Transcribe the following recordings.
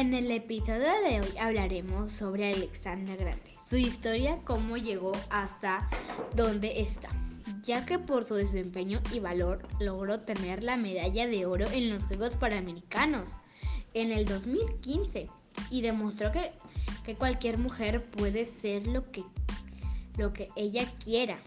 En el episodio de hoy hablaremos sobre Alexandra Grande, su historia, cómo llegó hasta donde está, ya que por su desempeño y valor logró tener la medalla de oro en los Juegos Panamericanos en el 2015 y demostró que, que cualquier mujer puede ser lo que, lo que ella quiera.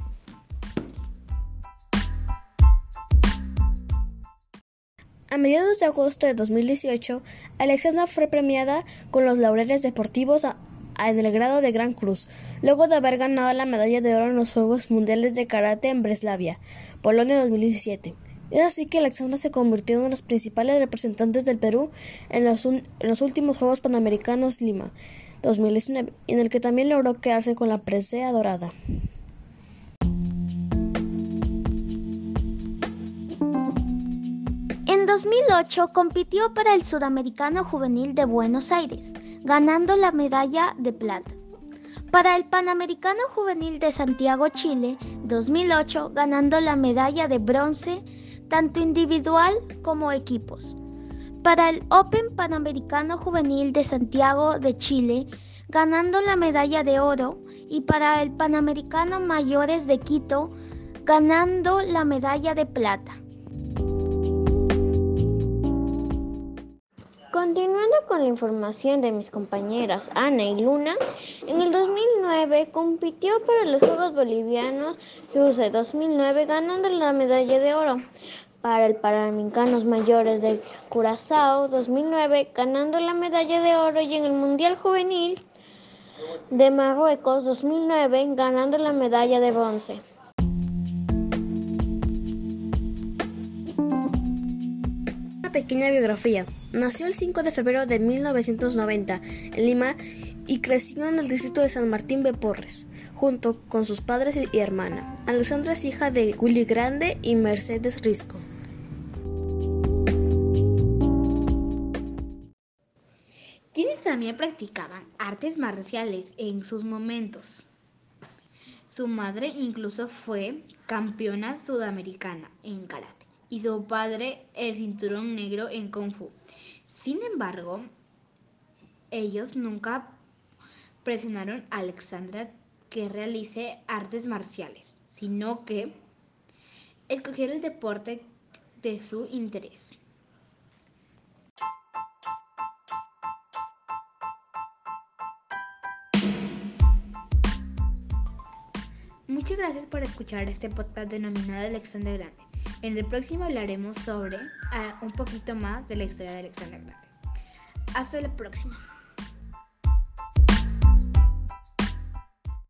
A mediados de agosto de 2018, Alexandra fue premiada con los laureles deportivos en el grado de Gran Cruz, luego de haber ganado la medalla de oro en los Juegos Mundiales de Karate en Breslavia, Polonia 2017. Es así que Alexandra se convirtió en uno de los principales representantes del Perú en los, en los últimos Juegos Panamericanos Lima 2019, en el que también logró quedarse con la presea dorada. 2008 compitió para el Sudamericano Juvenil de Buenos Aires, ganando la medalla de plata. Para el Panamericano Juvenil de Santiago, Chile, 2008, ganando la medalla de bronce, tanto individual como equipos. Para el Open Panamericano Juvenil de Santiago de Chile, ganando la medalla de oro, y para el Panamericano Mayores de Quito, ganando la medalla de plata. Continuando con la información de mis compañeras Ana y Luna, en el 2009 compitió para los Juegos Bolivianos FUSE 2009 ganando la medalla de oro. Para el Panamericanos Mayores de Curazao 2009 ganando la medalla de oro y en el Mundial Juvenil de Marruecos 2009 ganando la medalla de bronce. pequeña biografía. Nació el 5 de febrero de 1990 en Lima y creció en el distrito de San Martín de Porres, junto con sus padres y hermana. Alexandra es hija de Willy Grande y Mercedes Risco. Quienes también practicaban artes marciales en sus momentos. Su madre incluso fue campeona sudamericana en karate y su padre el cinturón negro en Kung Fu. Sin embargo, ellos nunca presionaron a Alexandra que realice artes marciales, sino que escogieron el deporte de su interés. Muchas gracias por escuchar este podcast denominado Alexandra Grande. En el próximo hablaremos sobre uh, un poquito más de la historia de Alexandra Grande. Hasta la próxima.